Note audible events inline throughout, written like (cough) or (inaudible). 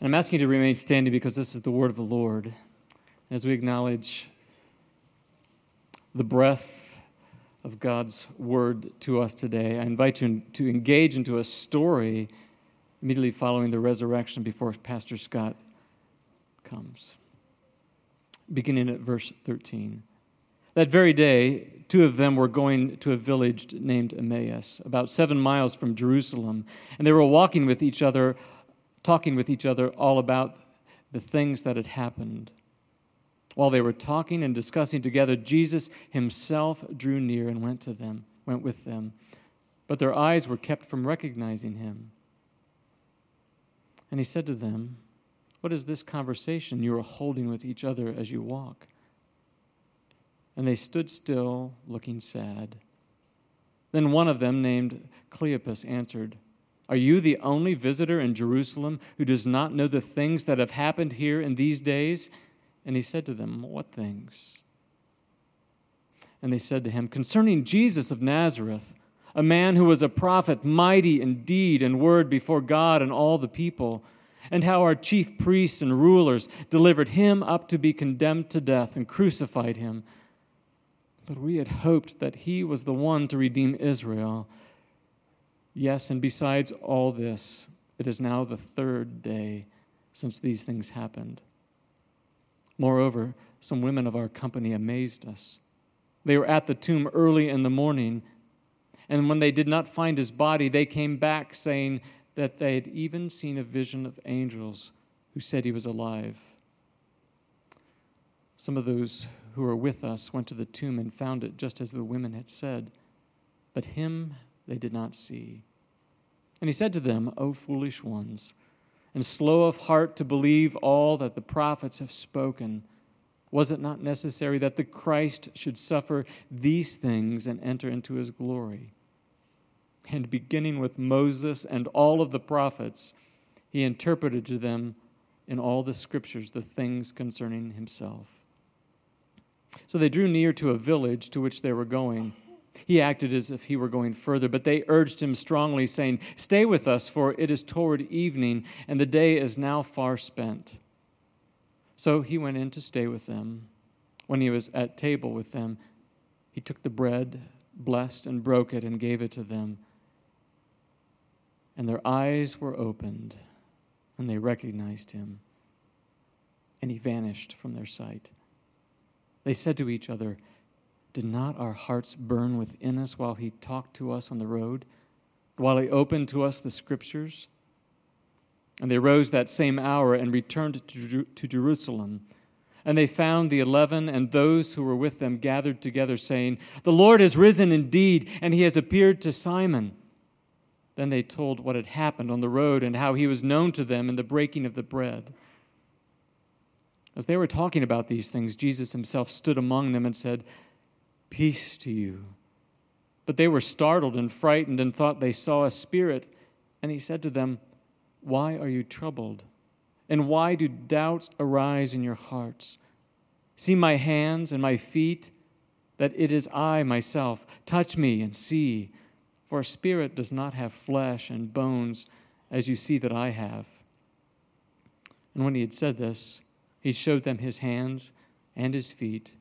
And I'm asking you to remain standing because this is the word of the Lord. As we acknowledge the breath of God's word to us today, I invite you to engage into a story immediately following the resurrection before Pastor Scott comes. Beginning at verse 13. That very day, two of them were going to a village named Emmaus, about seven miles from Jerusalem, and they were walking with each other, talking with each other all about the things that had happened. While they were talking and discussing together, Jesus himself drew near and went to them, went with them. But their eyes were kept from recognizing him. And he said to them, What is this conversation you are holding with each other as you walk? And they stood still, looking sad. Then one of them, named Cleopas, answered, Are you the only visitor in Jerusalem who does not know the things that have happened here in these days? And he said to them, What things? And they said to him, Concerning Jesus of Nazareth, a man who was a prophet, mighty in deed and word before God and all the people, and how our chief priests and rulers delivered him up to be condemned to death and crucified him. But we had hoped that he was the one to redeem Israel. Yes, and besides all this, it is now the third day since these things happened. Moreover, some women of our company amazed us. They were at the tomb early in the morning, and when they did not find his body, they came back saying that they had even seen a vision of angels who said he was alive. Some of those who were with us went to the tomb and found it just as the women had said, but him they did not see. And he said to them, O foolish ones, and slow of heart to believe all that the prophets have spoken, was it not necessary that the Christ should suffer these things and enter into his glory? And beginning with Moses and all of the prophets, he interpreted to them in all the scriptures the things concerning himself. So they drew near to a village to which they were going. He acted as if he were going further, but they urged him strongly, saying, Stay with us, for it is toward evening, and the day is now far spent. So he went in to stay with them. When he was at table with them, he took the bread, blessed and broke it, and gave it to them. And their eyes were opened, and they recognized him, and he vanished from their sight. They said to each other, Did not our hearts burn within us while he talked to us on the road, while he opened to us the scriptures? And they rose that same hour and returned to Jerusalem. And they found the eleven and those who were with them gathered together, saying, The Lord has risen indeed, and he has appeared to Simon. Then they told what had happened on the road and how he was known to them in the breaking of the bread. As they were talking about these things, Jesus himself stood among them and said, Peace to you. But they were startled and frightened and thought they saw a spirit. And he said to them, Why are you troubled? And why do doubts arise in your hearts? See my hands and my feet, that it is I myself. Touch me and see. For a spirit does not have flesh and bones, as you see that I have. And when he had said this, he showed them his hands and his feet.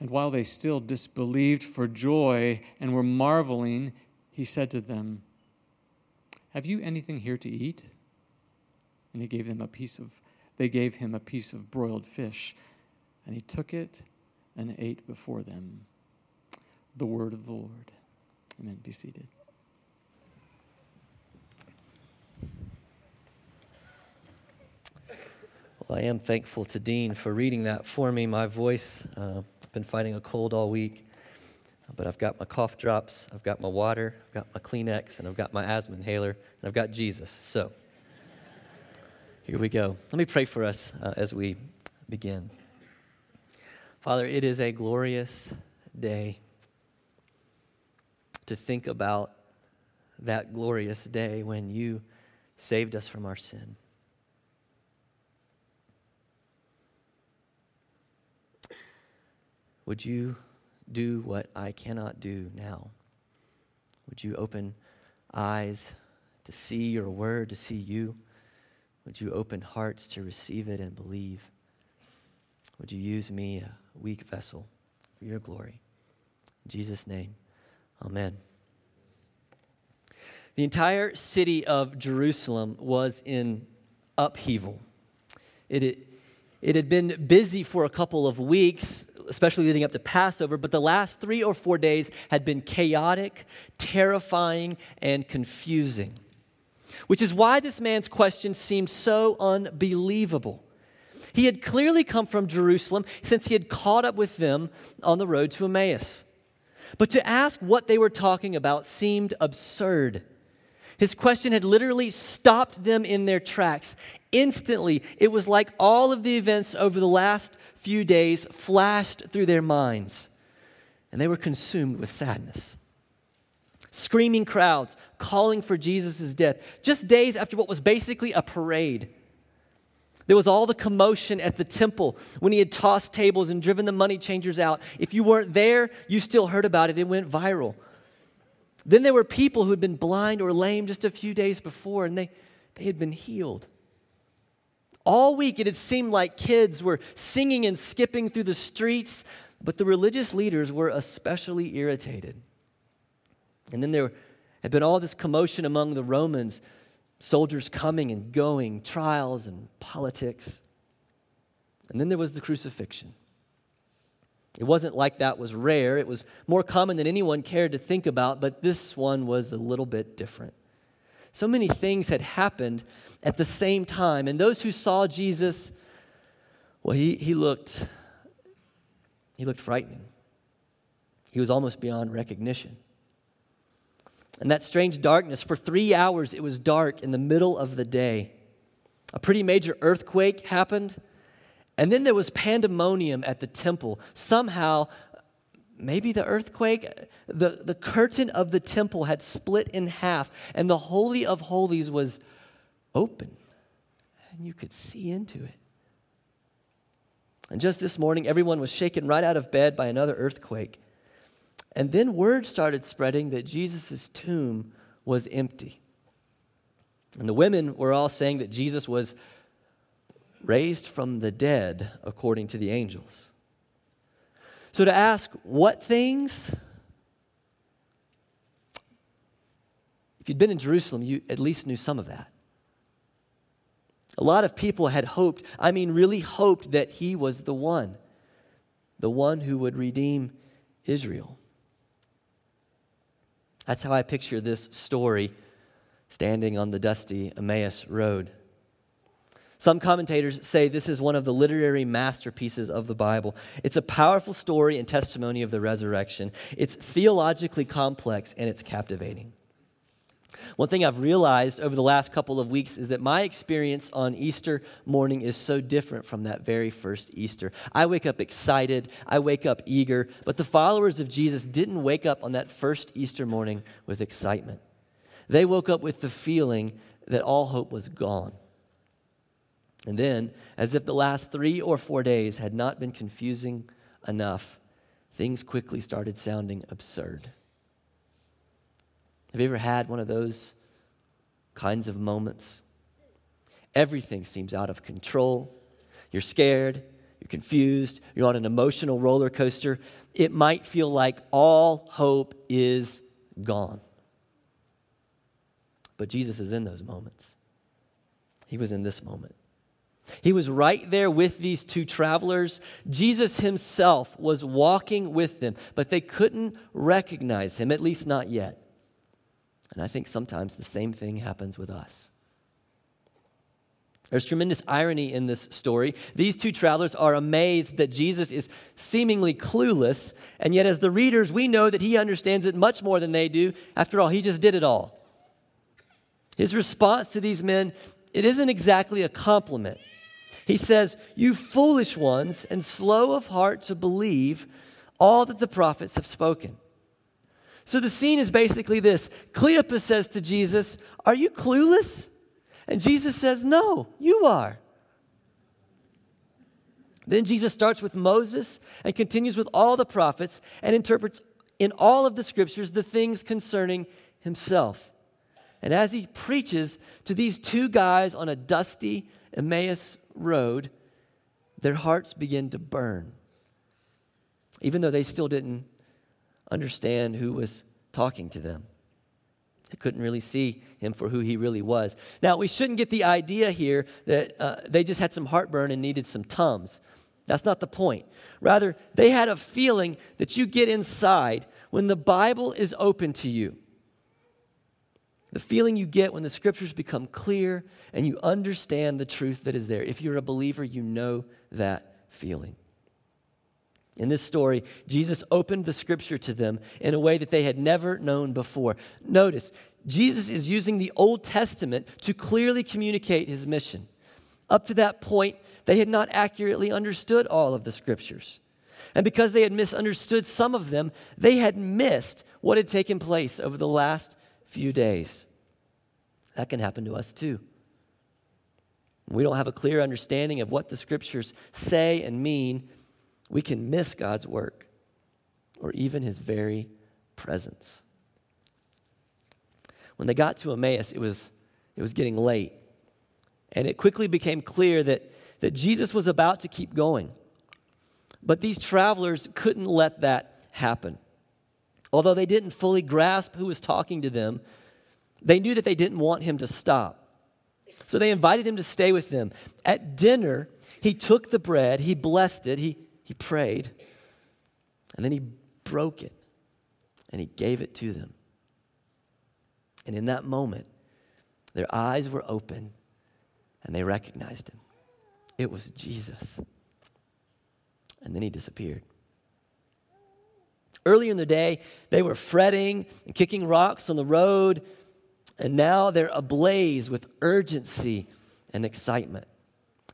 And while they still disbelieved for joy and were marveling, he said to them, Have you anything here to eat? And he gave them a piece of they gave him a piece of broiled fish, and he took it and ate before them. The word of the Lord. Amen. Be seated. Well, I am thankful to Dean for reading that for me. My voice, uh, I've been fighting a cold all week, but I've got my cough drops, I've got my water, I've got my Kleenex, and I've got my asthma inhaler, and I've got Jesus. So here we go. Let me pray for us uh, as we begin. Father, it is a glorious day to think about that glorious day when you saved us from our sin. Would you do what I cannot do now? Would you open eyes to see your word, to see you? Would you open hearts to receive it and believe? Would you use me, a weak vessel, for your glory? In Jesus' name, amen. The entire city of Jerusalem was in upheaval. It, it, it had been busy for a couple of weeks, especially leading up to Passover, but the last three or four days had been chaotic, terrifying, and confusing. Which is why this man's question seemed so unbelievable. He had clearly come from Jerusalem since he had caught up with them on the road to Emmaus. But to ask what they were talking about seemed absurd. His question had literally stopped them in their tracks. Instantly, it was like all of the events over the last few days flashed through their minds, and they were consumed with sadness. Screaming crowds calling for Jesus' death, just days after what was basically a parade. There was all the commotion at the temple when he had tossed tables and driven the money changers out. If you weren't there, you still heard about it. It went viral. Then there were people who had been blind or lame just a few days before, and they, they had been healed. All week, it had seemed like kids were singing and skipping through the streets, but the religious leaders were especially irritated. And then there had been all this commotion among the Romans, soldiers coming and going, trials and politics. And then there was the crucifixion. It wasn't like that was rare. It was more common than anyone cared to think about, but this one was a little bit different. So many things had happened at the same time, and those who saw Jesus, well, he, he looked he looked frightening. He was almost beyond recognition. And that strange darkness, for three hours it was dark in the middle of the day. A pretty major earthquake happened and then there was pandemonium at the temple. Somehow, maybe the earthquake, the, the curtain of the temple had split in half, and the Holy of Holies was open. And you could see into it. And just this morning, everyone was shaken right out of bed by another earthquake. And then word started spreading that Jesus' tomb was empty. And the women were all saying that Jesus was raised from the dead according to the angels. So, to ask what things, if you'd been in Jerusalem, you at least knew some of that. A lot of people had hoped, I mean, really hoped that he was the one, the one who would redeem Israel. That's how I picture this story standing on the dusty Emmaus Road. Some commentators say this is one of the literary masterpieces of the Bible. It's a powerful story and testimony of the resurrection. It's theologically complex and it's captivating. One thing I've realized over the last couple of weeks is that my experience on Easter morning is so different from that very first Easter. I wake up excited, I wake up eager, but the followers of Jesus didn't wake up on that first Easter morning with excitement. They woke up with the feeling that all hope was gone. And then, as if the last three or four days had not been confusing enough, things quickly started sounding absurd. Have you ever had one of those kinds of moments? Everything seems out of control. You're scared, you're confused, you're on an emotional roller coaster. It might feel like all hope is gone. But Jesus is in those moments. He was in this moment. He was right there with these two travelers. Jesus himself was walking with them, but they couldn't recognize him, at least not yet. And I think sometimes the same thing happens with us. There's tremendous irony in this story. These two travelers are amazed that Jesus is seemingly clueless, and yet, as the readers, we know that he understands it much more than they do. After all, he just did it all. His response to these men, it isn't exactly a compliment. He says, You foolish ones and slow of heart to believe all that the prophets have spoken. So the scene is basically this Cleopas says to Jesus, Are you clueless? And Jesus says, No, you are. Then Jesus starts with Moses and continues with all the prophets and interprets in all of the scriptures the things concerning himself. And as he preaches to these two guys on a dusty Emmaus road, their hearts begin to burn. Even though they still didn't understand who was talking to them. They couldn't really see him for who he really was. Now, we shouldn't get the idea here that uh, they just had some heartburn and needed some Tums. That's not the point. Rather, they had a feeling that you get inside when the Bible is open to you. The feeling you get when the scriptures become clear and you understand the truth that is there. If you're a believer, you know that feeling. In this story, Jesus opened the scripture to them in a way that they had never known before. Notice, Jesus is using the Old Testament to clearly communicate his mission. Up to that point, they had not accurately understood all of the scriptures. And because they had misunderstood some of them, they had missed what had taken place over the last few days. That can happen to us too. We don't have a clear understanding of what the scriptures say and mean. We can miss God's work or even his very presence. When they got to Emmaus, it was, it was getting late. And it quickly became clear that, that Jesus was about to keep going. But these travelers couldn't let that happen. Although they didn't fully grasp who was talking to them, they knew that they didn't want him to stop. So they invited him to stay with them. At dinner, he took the bread, he blessed it, he, he prayed, and then he broke it and he gave it to them. And in that moment, their eyes were open and they recognized him. It was Jesus. And then he disappeared. Earlier in the day, they were fretting and kicking rocks on the road, and now they're ablaze with urgency and excitement.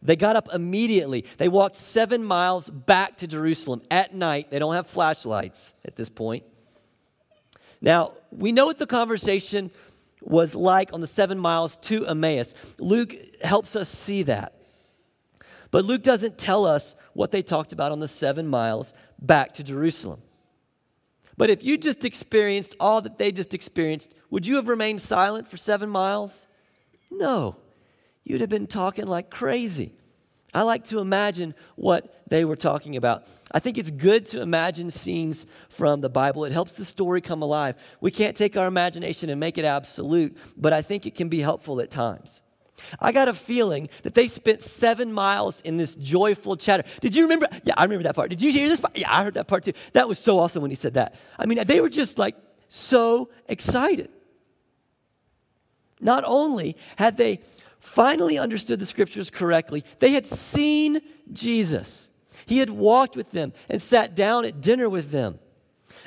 They got up immediately. They walked seven miles back to Jerusalem at night. They don't have flashlights at this point. Now, we know what the conversation was like on the seven miles to Emmaus. Luke helps us see that. But Luke doesn't tell us what they talked about on the seven miles back to Jerusalem. But if you just experienced all that they just experienced, would you have remained silent for seven miles? No. You'd have been talking like crazy. I like to imagine what they were talking about. I think it's good to imagine scenes from the Bible. It helps the story come alive. We can't take our imagination and make it absolute, but I think it can be helpful at times. I got a feeling that they spent seven miles in this joyful chatter. Did you remember? Yeah, I remember that part. Did you hear this part? Yeah, I heard that part too. That was so awesome when he said that. I mean, they were just like so excited. Not only had they finally understood the scriptures correctly, they had seen Jesus. He had walked with them and sat down at dinner with them.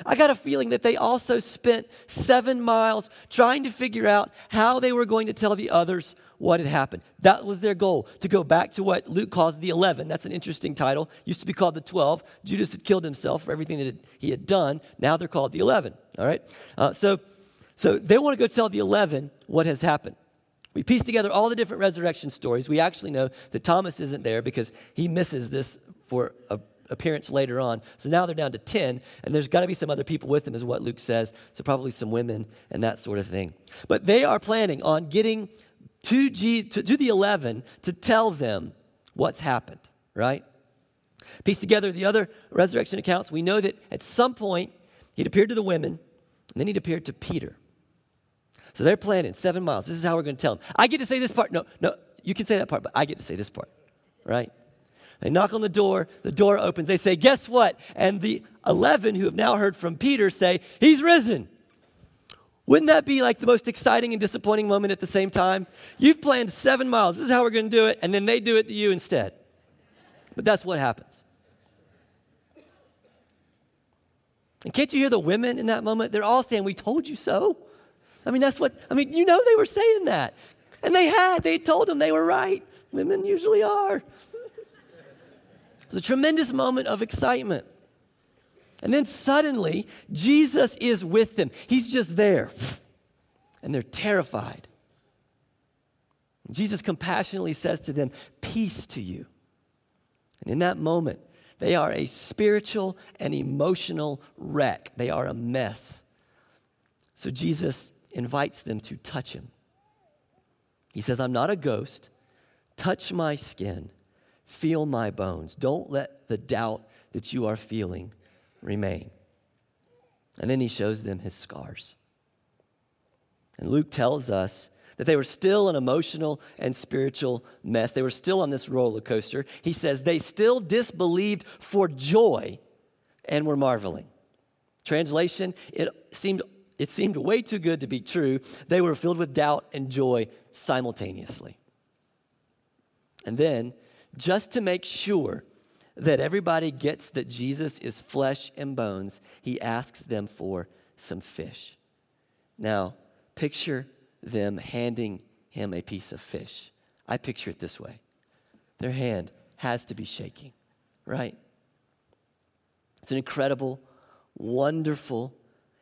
I got a feeling that they also spent seven miles trying to figure out how they were going to tell the others what had happened. That was their goal, to go back to what Luke calls the 11. That's an interesting title. Used to be called the 12. Judas had killed himself for everything that he had done. Now they're called the 11. All right? Uh, so, so they want to go tell the 11 what has happened. We piece together all the different resurrection stories. We actually know that Thomas isn't there because he misses this for a appearance later on. So now they're down to 10, and there's got to be some other people with them, is what Luke says. So probably some women and that sort of thing. But they are planning on getting to, G, to, to the 11 to tell them what's happened, right? Piece together the other resurrection accounts. We know that at some point he'd appeared to the women, and then he'd appeared to Peter. So they're planning seven miles. This is how we're going to tell them. I get to say this part. No, no, you can say that part, but I get to say this part, right? They knock on the door, the door opens. They say, Guess what? And the 11 who have now heard from Peter say, He's risen. Wouldn't that be like the most exciting and disappointing moment at the same time? You've planned seven miles. This is how we're going to do it. And then they do it to you instead. But that's what happens. And can't you hear the women in that moment? They're all saying, We told you so. I mean, that's what, I mean, you know, they were saying that. And they had, they told them they were right. Women usually are. It was a tremendous moment of excitement. And then suddenly, Jesus is with them. He's just there. And they're terrified. Jesus compassionately says to them, Peace to you. And in that moment, they are a spiritual and emotional wreck. They are a mess. So Jesus invites them to touch him. He says, I'm not a ghost. Touch my skin, feel my bones. Don't let the doubt that you are feeling remain. And then he shows them his scars. And Luke tells us that they were still an emotional and spiritual mess. They were still on this roller coaster. He says they still disbelieved for joy and were marveling. Translation, it seemed, it seemed way too good to be true. They were filled with doubt and joy simultaneously. And then, just to make sure that everybody gets that Jesus is flesh and bones, he asks them for some fish. Now, picture them handing him a piece of fish. I picture it this way their hand has to be shaking, right? It's an incredible, wonderful,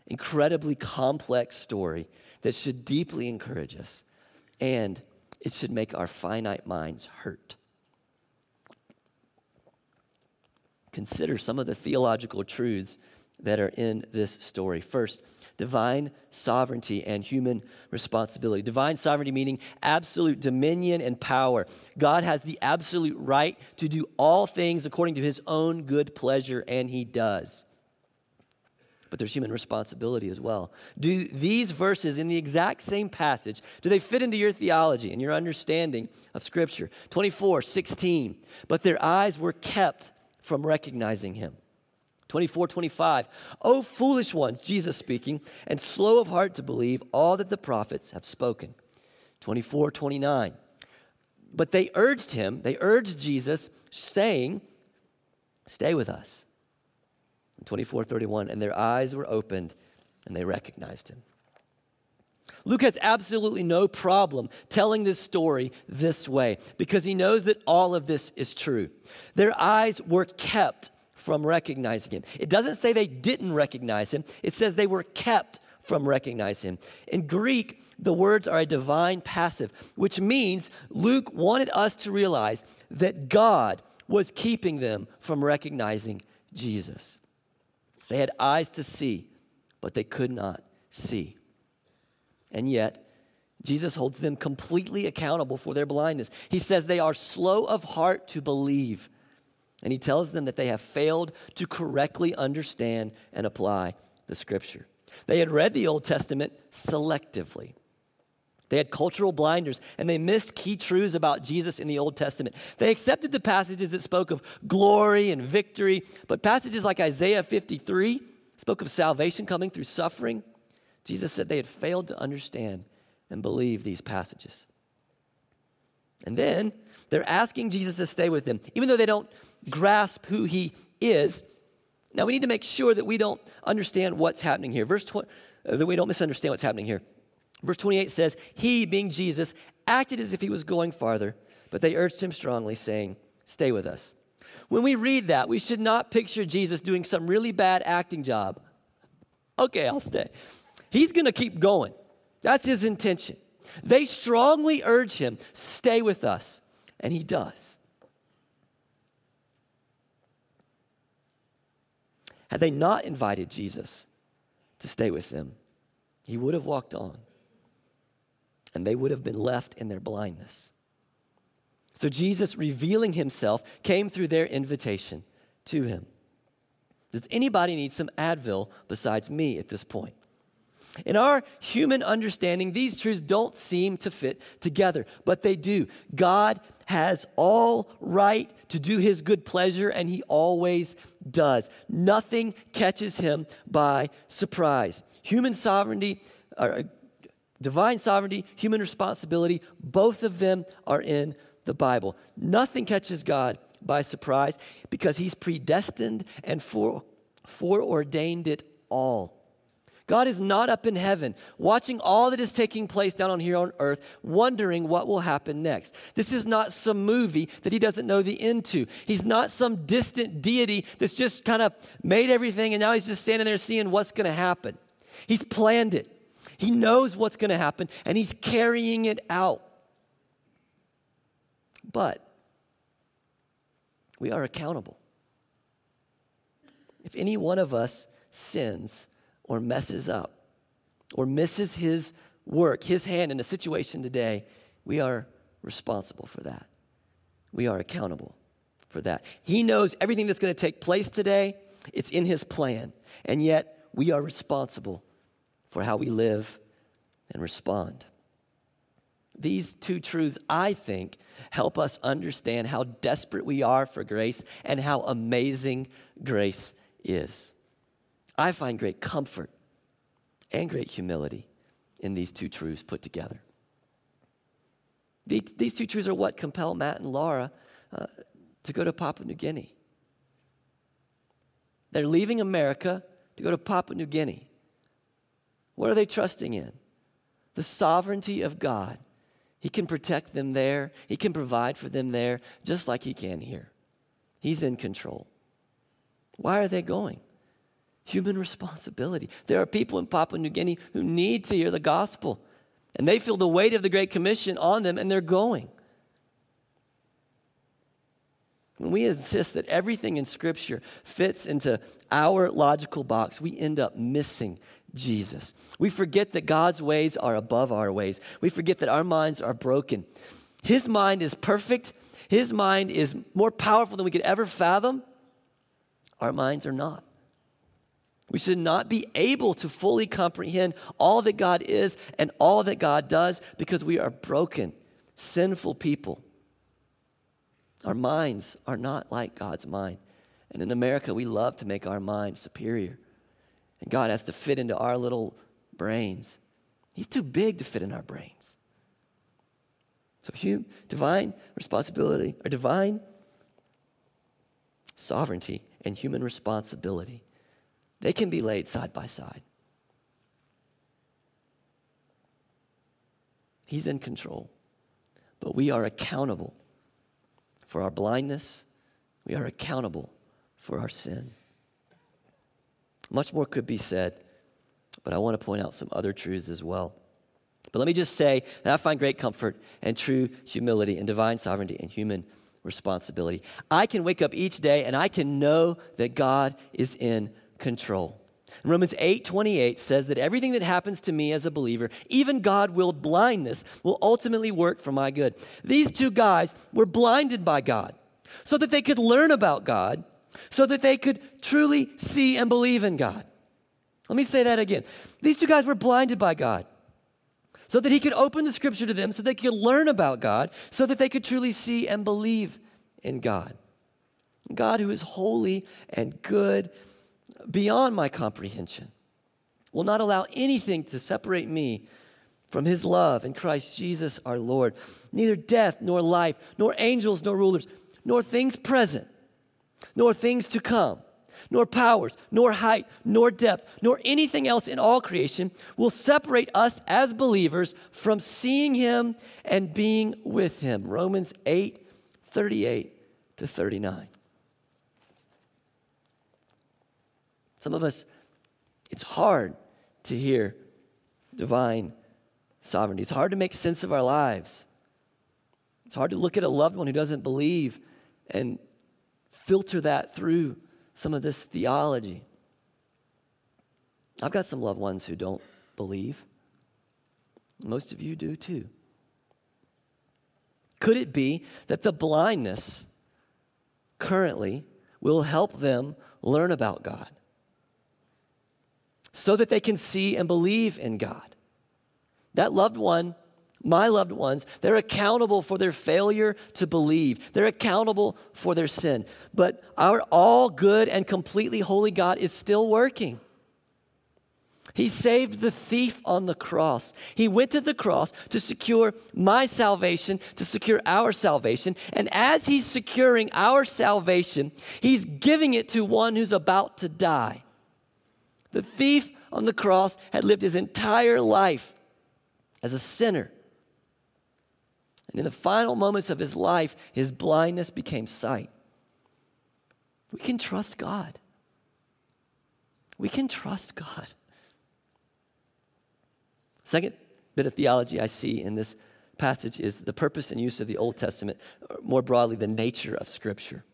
incredibly complex story that should deeply encourage us and it should make our finite minds hurt. Consider some of the theological truths that are in this story. First, divine sovereignty and human responsibility. Divine sovereignty meaning absolute dominion and power. God has the absolute right to do all things according to his own good pleasure, and he does. But there's human responsibility as well. Do these verses in the exact same passage, do they fit into your theology and your understanding of Scripture? 24, 16. But their eyes were kept from recognizing him. 24, 25. O foolish ones, Jesus speaking, and slow of heart to believe all that the prophets have spoken. 24, 29. But they urged him, they urged Jesus, saying, Stay with us. 24, 31. And their eyes were opened and they recognized him. Luke has absolutely no problem telling this story this way because he knows that all of this is true. Their eyes were kept from recognizing him. It doesn't say they didn't recognize him, it says they were kept from recognizing him. In Greek, the words are a divine passive, which means Luke wanted us to realize that God was keeping them from recognizing Jesus. They had eyes to see, but they could not see. And yet, Jesus holds them completely accountable for their blindness. He says they are slow of heart to believe. And he tells them that they have failed to correctly understand and apply the scripture. They had read the Old Testament selectively. They had cultural blinders and they missed key truths about Jesus in the Old Testament. They accepted the passages that spoke of glory and victory, but passages like Isaiah 53 spoke of salvation coming through suffering. Jesus said they had failed to understand and believe these passages. And then they're asking Jesus to stay with them, even though they don't grasp who he is. Now we need to make sure that we don't understand what's happening here. Verse 20, uh, that we don't misunderstand what's happening here. Verse 28 says, He, being Jesus, acted as if he was going farther, but they urged him strongly, saying, Stay with us. When we read that, we should not picture Jesus doing some really bad acting job. Okay, I'll stay. He's going to keep going. That's his intention. They strongly urge him, Stay with us. And he does. Had they not invited Jesus to stay with them, he would have walked on and they would have been left in their blindness. So Jesus, revealing himself, came through their invitation to him. Does anybody need some Advil besides me at this point? In our human understanding, these truths don't seem to fit together, but they do. God has all right to do his good pleasure, and he always does. Nothing catches him by surprise. Human sovereignty, or uh, divine sovereignty, human responsibility, both of them are in the Bible. Nothing catches God by surprise because he's predestined and fore, foreordained it all. God is not up in heaven watching all that is taking place down on here on earth, wondering what will happen next. This is not some movie that he doesn't know the end to. He's not some distant deity that's just kind of made everything and now he's just standing there seeing what's going to happen. He's planned it. He knows what's going to happen and he's carrying it out. But we are accountable. If any one of us sins, or messes up, or misses his work, his hand in a situation today, we are responsible for that. We are accountable for that. He knows everything that's going to take place today, it's in his plan. And yet, we are responsible for how we live and respond. These two truths, I think, help us understand how desperate we are for grace and how amazing grace is. I find great comfort and great humility in these two truths put together. These, two truths are what compel Matt and Laura uh, to go to Papua New Guinea. They're leaving America to go to Papua New Guinea. What are they trusting in? The sovereignty of God. He can protect them there, He can provide for them there, just like He can here. He's in control. Why are they going? Human responsibility. There are people in Papua New Guinea who need to hear the gospel, and they feel the weight of the Great Commission on them, and they're going. When we insist that everything in Scripture fits into our logical box, we end up missing Jesus. We forget that God's ways are above our ways. We forget that our minds are broken. His mind is perfect, His mind is more powerful than we could ever fathom. Our minds are not. We should not be able to fully comprehend all that God is and all that God does because we are broken, sinful people. Our minds are not like God's mind. And in America, we love to make our minds superior. And God has to fit into our little brains. He's too big to fit in our brains. So, hum, divine responsibility, or divine sovereignty and human responsibility, they can be laid side by side. He's in control, but we are accountable for our blindness, we are accountable for our sin. Much more could be said, but I want to point out some other truths as well. But let me just say that I find great comfort and true humility in divine sovereignty and human responsibility. I can wake up each day and I can know that God is in control. Romans 8 28 says that everything that happens to me as a believer, even God willed blindness, will ultimately work for my good. These two guys were blinded by God so that they could learn about God, so that they could truly see and believe in God. Let me say that again. These two guys were blinded by God so that He could open the scripture to them, so they could learn about God, so that they could truly see and believe in God. God, who is holy and good beyond my comprehension, will not allow anything to separate me from his love in Christ Jesus our Lord. Neither death, nor life, nor angels, nor rulers, nor things present, nor things to come, nor powers, nor height, nor depth, nor anything else in all creation will separate us as believers from seeing him and being with him. Romans 8 38 to 39. Some of us, it's hard to hear divine sovereignty. It's hard to make sense of our lives. It's hard to look at a loved one who doesn't believe and filter that through some of this theology. I've got some loved ones who don't believe. Most of you do too. Could it be that the blindness currently will help them learn about God? So that they can see and believe in God. That loved one, my loved ones, they're accountable for their failure to believe. They're accountable for their sin. But our all good and completely holy God is still working. He saved the thief on the cross. He went to the cross to secure my salvation, to secure our salvation. And as He's securing our salvation, He's giving it to one who's about to die. The thief on the cross had lived his entire life as a sinner. And in the final moments of his life, his blindness became sight. We can trust God. We can trust God. Second bit of theology I see in this passage is the purpose and use of the Old Testament, uh, more broadly, the nature of Scripture.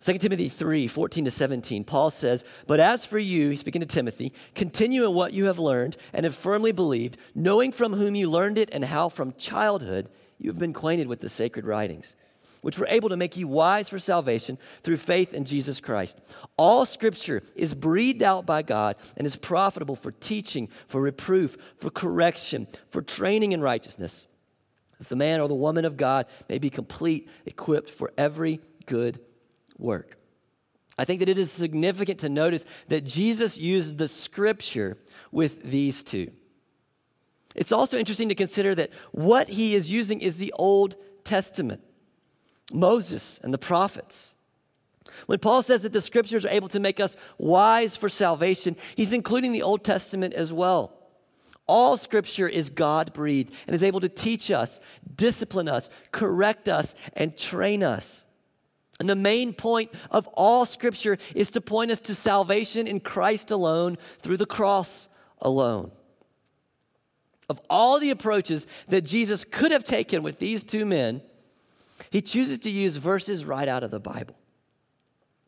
2 Timothy 3 14 to 17, Paul says, But as for you, he's speaking to Timothy, continue in what you have learned and have firmly believed, knowing from whom you learned it and how from childhood you have been acquainted with the sacred writings, which were able to make you wise for salvation through faith in Jesus Christ. All scripture is breathed out by God and is profitable for teaching, for reproof, for correction, for training in righteousness, that the man or the woman of God may be complete, equipped for every good work. I think that it is significant to notice that Jesus used the scripture with these two. It's also interesting to consider that what he is using is the Old Testament, Moses and the prophets. When Paul says that the scriptures are able to make us wise for salvation, he's including the Old Testament as well. All scripture is God breathed and is able to teach us, discipline us, correct us, and train us. And the main point of all scripture is to point us to salvation in Christ alone through the cross alone. Of all the approaches that Jesus could have taken with these two men, he chooses to use verses right out of the Bible.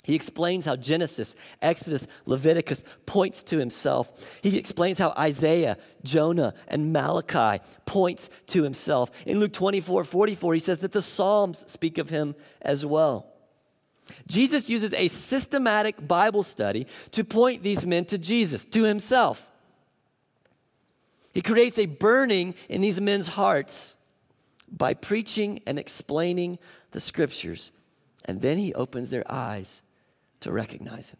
He explains how Genesis, Exodus, Leviticus points to himself. He explains how Isaiah, Jonah, and Malachi points to himself. In Luke 24, 44, he says that the Psalms speak of him as well. Jesus uses a systematic Bible study to point these men to Jesus, to himself. He creates a burning in these men's hearts by preaching and explaining the scriptures, and then he opens their eyes to recognize him.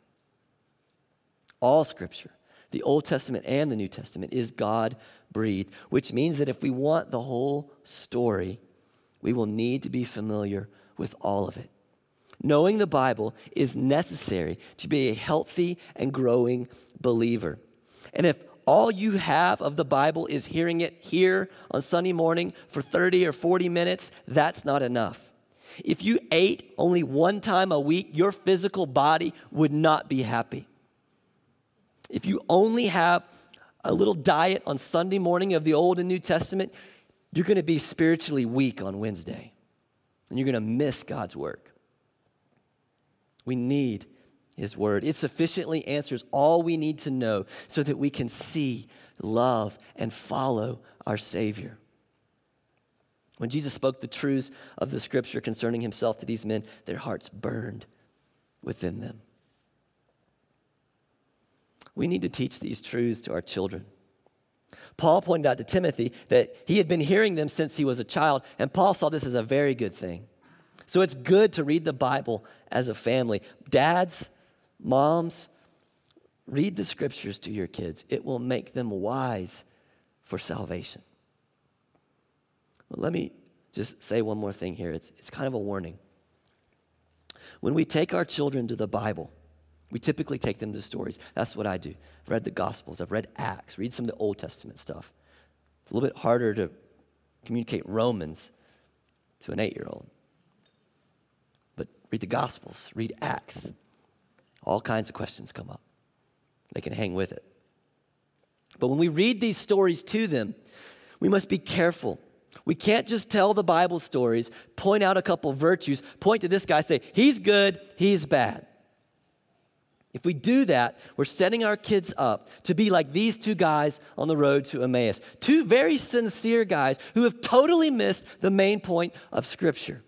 All scripture, the Old Testament and the New Testament, is God breathed, which means that if we want the whole story, we will need to be familiar with all of it. Knowing the Bible is necessary to be a healthy and growing believer. And if all you have of the Bible is hearing it here on Sunday morning for 30 or 40 minutes, that's not enough. If you ate only one time a week, your physical body would not be happy. If you only have a little diet on Sunday morning of the Old and New Testament, you're going to be spiritually weak on Wednesday and you're going to miss God's work. We need His Word. It sufficiently answers all we need to know so that we can see, love, and follow our Savior. When Jesus spoke the truths of the Scripture concerning Himself to these men, their hearts burned within them. We need to teach these truths to our children. Paul pointed out to Timothy that he had been hearing them since he was a child, and Paul saw this as a very good thing. So it's good to read the Bible as a family. Dads, moms, read the scriptures to your kids. It will make them wise for salvation. Well, let me just say one more thing here. It's, it's kind of a warning. When we take our children to the Bible, we typically take them to stories. That's what I do. I've read the Gospels, I've read Acts, read some of the Old Testament stuff. It's a little bit harder to communicate Romans to an eight year old read the Gospels, read Acts. All kinds of questions come up. They can hang with it. But when we read these stories to them, we must be careful. We can't just tell the Bible stories, point out a couple virtues, point to this guy, say, he's good, he's bad. If we do that, we're setting our kids up to be like these two guys on the road to Emmaus. Two very sincere guys who have totally missed the main point of Scripture.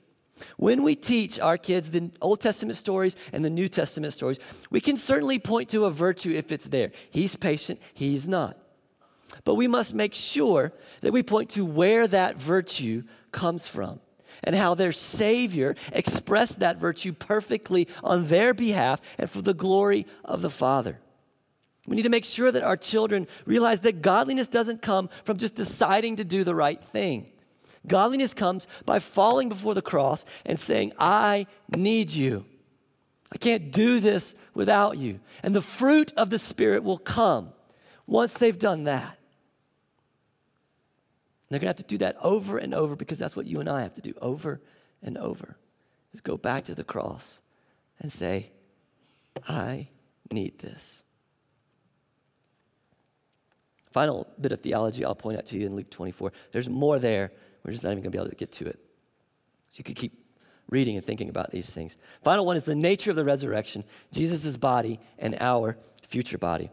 When we teach our kids the Old Testament stories and the New Testament stories, we can certainly point to a virtue if it's there. He's patient, he's not. But we must make sure that we point to where that virtue comes from and how their Savior expressed that virtue perfectly on their behalf and for the glory of the Father. We need to make sure that our children realize that godliness doesn't come from just deciding to do the right thing. Godliness comes by falling before the cross and saying, I need you. I can't do this without you. And the fruit of the Spirit will come once they've done that. And they're going to have to do that over and over because that's what you and I have to do over and over. Is go back to the cross and say, I need this. Final bit of theology I'll point out to you in Luke 24. There's more there we're just not even going to be able to get to it. So you could keep reading and thinking about these things. Final one is the nature of the resurrection, Jesus' body and our future body.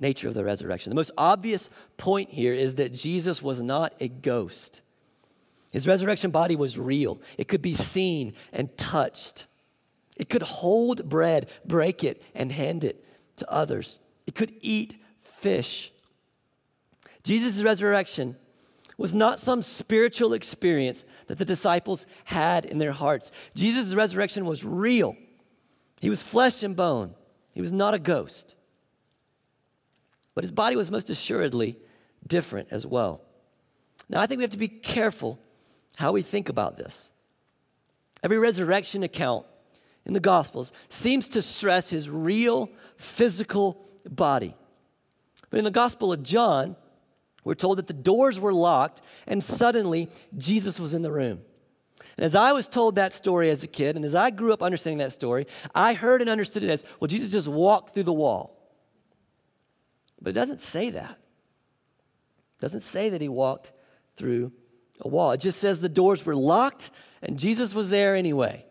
Nature of the resurrection. The most obvious point here is that Jesus was not a ghost. His resurrection body was real. It could be seen and touched. It could hold bread, break it, and hand it to others. It could eat fish. Jesus' resurrection was not some spiritual experience that the disciples had in their hearts. Jesus' resurrection was real. He was flesh and bone, he was not a ghost. But his body was most assuredly different as well. Now, I think we have to be careful how we think about this. Every resurrection account in the Gospels seems to stress his real physical body. But in the Gospel of John, we're told that the doors were locked and suddenly Jesus was in the room. And as I was told that story as a kid, and as I grew up understanding that story, I heard and understood it as well, Jesus just walked through the wall. But it doesn't say that. It doesn't say that he walked through a wall. It just says the doors were locked and Jesus was there anyway.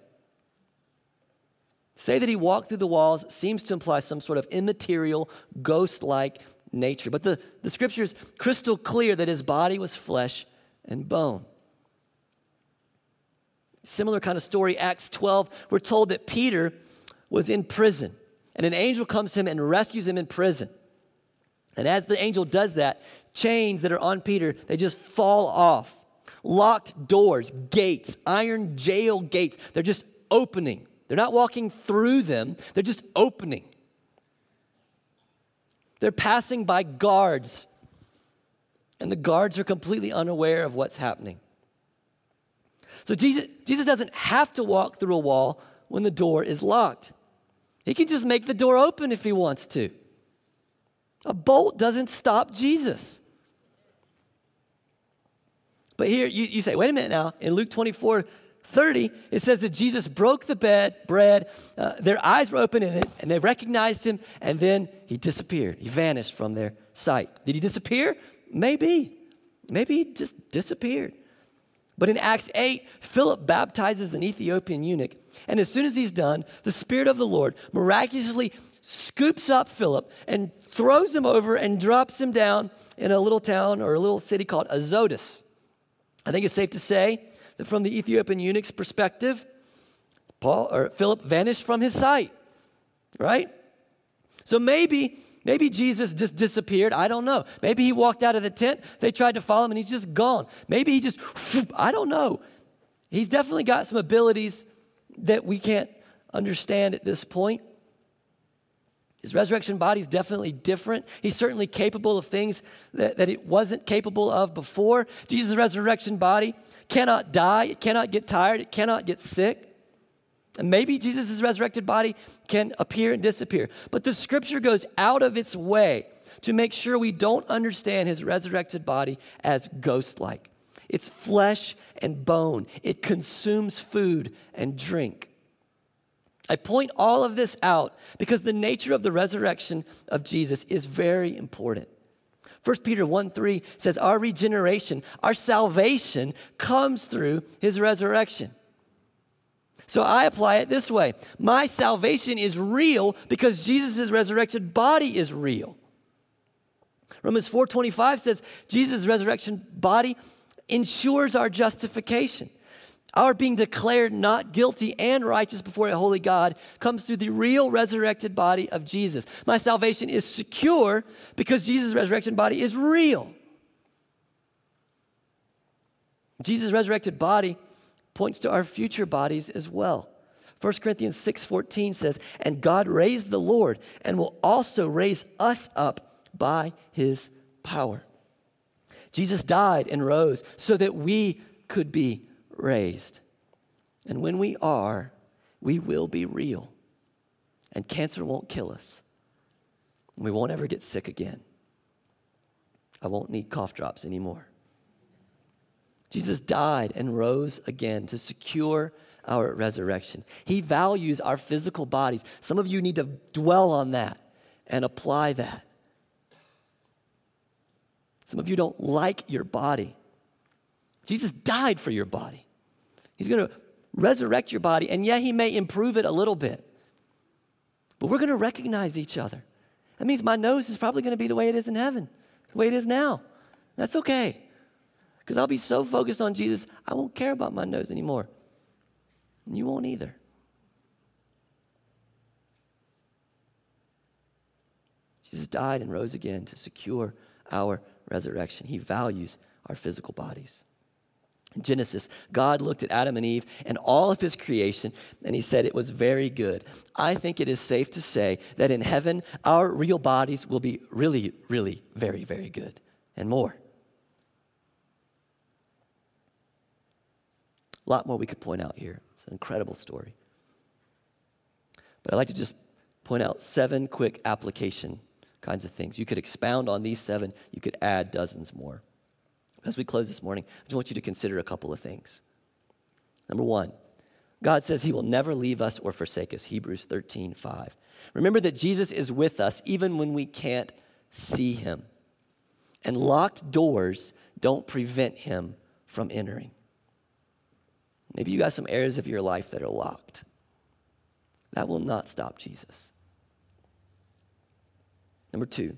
Say that he walked through the walls seems to imply some sort of immaterial, ghost like nature. But the, the scripture is crystal clear that his body was flesh and bone. Similar kind of story, Acts 12, we're told that Peter was in prison, and an angel comes to him and rescues him in prison. And as the angel does that, chains that are on Peter, they just fall off. Locked doors, gates, iron jail gates, they're just opening. They're not walking through them, they're just opening. They're passing by guards, and the guards are completely unaware of what's happening. So Jesus, Jesus doesn't have to walk through a wall when the door is locked. He can just make the door open if he wants to. A bolt doesn't stop Jesus. But here you, you say, wait a minute now, in Luke 24, 30, it says that Jesus broke the bed, bread, uh, their eyes were open in it, and they recognized him, and then he disappeared. He vanished from their sight. Did he disappear? Maybe. Maybe he just disappeared. But in Acts 8, Philip baptizes an Ethiopian eunuch, and as soon as he's done, the Spirit of the Lord miraculously scoops up Philip and throws him over and drops him down in a little town or a little city called Azotus. I think it's safe to say that from the Ethiopian eunuch's perspective, Paul or Philip vanished from his sight, right? So maybe maybe Jesus just disappeared. I don't know. Maybe he walked out of the tent. They tried to follow him and he's just gone. Maybe he just I don't know. He's definitely got some abilities that we can't understand at this point. His resurrection body is definitely different. He's certainly capable of things that, that it wasn't capable of before. Jesus' resurrection body cannot die, it cannot get tired, it cannot get sick. And maybe Jesus' resurrected body can appear and disappear. But the scripture goes out of its way to make sure we don't understand his resurrected body as ghost like. It's flesh and bone, it consumes food and drink. I point all of this out because the nature of the resurrection of Jesus is very important. 1 Peter 1 3 says, Our regeneration, our salvation comes through his resurrection. So I apply it this way My salvation is real because Jesus' resurrected body is real. Romans 4:25 says Jesus' resurrection body ensures our justification. Our being declared not guilty and righteous before a holy God comes through the real resurrected body of Jesus. My salvation is secure because Jesus' resurrection body is real. Jesus' resurrected body points to our future bodies as well. 1 Corinthians 6:14 says, "And God raised the Lord and will also raise us up by his power." Jesus died and rose so that we could be raised. And when we are, we will be real. And cancer won't kill us. We won't ever get sick again. I won't need cough drops anymore. Jesus died and rose again to secure our resurrection. He values our physical bodies. Some of you need to dwell on that and apply that. Some of you don't like your body. Jesus died for your body. He's going to resurrect your body, and yeah, He may improve it a little bit. But we're going to recognize each other. That means my nose is probably going to be the way it is in heaven, the way it is now. That's okay. Because I'll be so focused on Jesus, I won't care about my nose anymore. And you won't either. Jesus died and rose again to secure our resurrection. He values our physical bodies. Genesis, God looked at Adam and Eve and all of his creation, and he said it was very good. I think it is safe to say that in heaven, our real bodies will be really, really, very, very good and more. A lot more we could point out here. It's an incredible story. But I'd like to just point out seven quick application kinds of things. You could expound on these seven, you could add dozens more. As we close this morning, I just want you to consider a couple of things. Number one, God says he will never leave us or forsake us. Hebrews 13, 5. Remember that Jesus is with us even when we can't see him. And locked doors don't prevent him from entering. Maybe you got some areas of your life that are locked. That will not stop Jesus. Number two,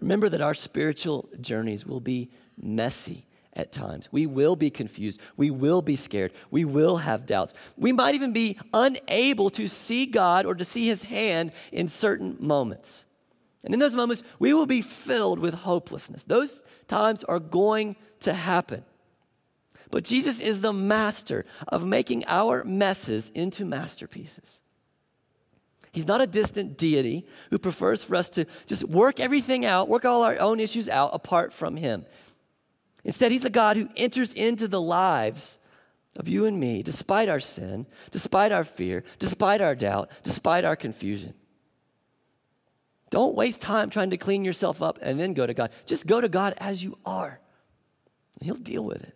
remember that our spiritual journeys will be messy at times. We will be confused. We will be scared. We will have doubts. We might even be unable to see God or to see His hand in certain moments. And in those moments, we will be filled with hopelessness. Those times are going to happen. But Jesus is the master of making our messes into masterpieces. He's not a distant deity who prefers for us to just work everything out, work all our own issues out apart from Him. Instead, He's a God who enters into the lives of you and me, despite our sin, despite our fear, despite our doubt, despite our confusion. Don't waste time trying to clean yourself up and then go to God. Just go to God as you are, and He'll deal with it.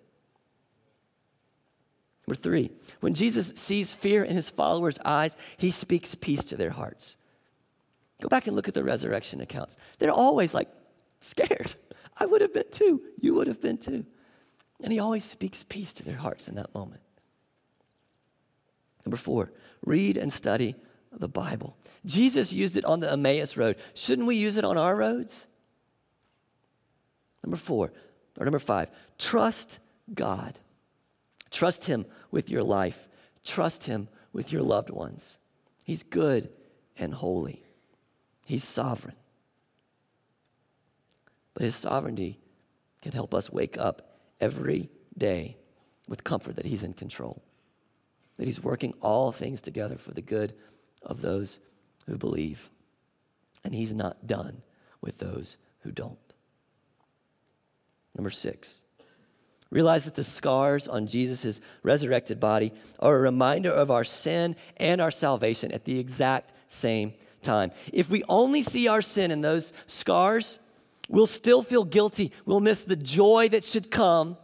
Number three, when Jesus sees fear in his followers' eyes, he speaks peace to their hearts. Go back and look at the resurrection accounts. They're always like scared. (laughs) I would have been too. You would have been too. And he always speaks peace to their hearts in that moment. Number four, read and study the Bible. Jesus used it on the Emmaus Road. Shouldn't we use it on our roads? Number four, or number five, trust God. Trust Him with your life, trust Him with your loved ones. He's good and holy, He's sovereign. But His sovereignty can help us wake up every day with comfort that He's in control, that He's working all things together for the good of those who believe. And He's not done with those who don't. Number six, Realize that the scars on Jesus' resurrected body are a reminder of our sin and our salvation at the exact same time. If we only see our sin in those scars, we'll still feel guilty. We'll miss the joy that should come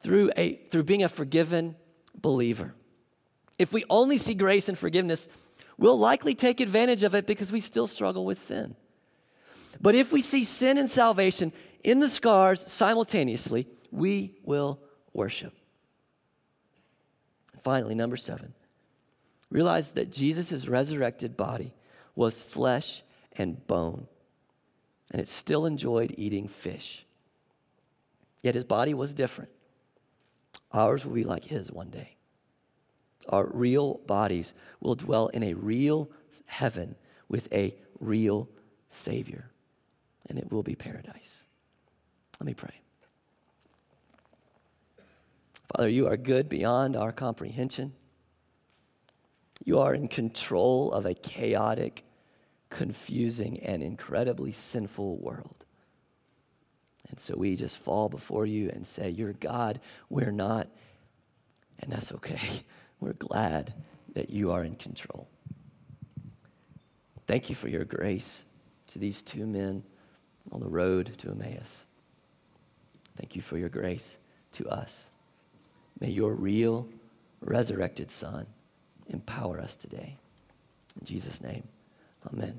through, a, through being a forgiven believer. If we only see grace and forgiveness, we'll likely take advantage of it because we still struggle with sin. But if we see sin and salvation in the scars simultaneously, we will worship. Finally, number seven, realize that Jesus' resurrected body was flesh and bone, and it still enjoyed eating fish. Yet his body was different. Ours will be like his one day. Our real bodies will dwell in a real heaven with a real Savior, and it will be paradise. Let me pray. Father, you are good beyond our comprehension. You are in control of a chaotic, confusing, and incredibly sinful world. And so we just fall before you and say, You're God, we're not. And that's okay. (laughs) We're glad that you are in control. Thank you for your grace to these two men on the road to Emmaus. Thank you for your grace to us. May your real, resurrected Son empower us today. In Jesus' name, amen.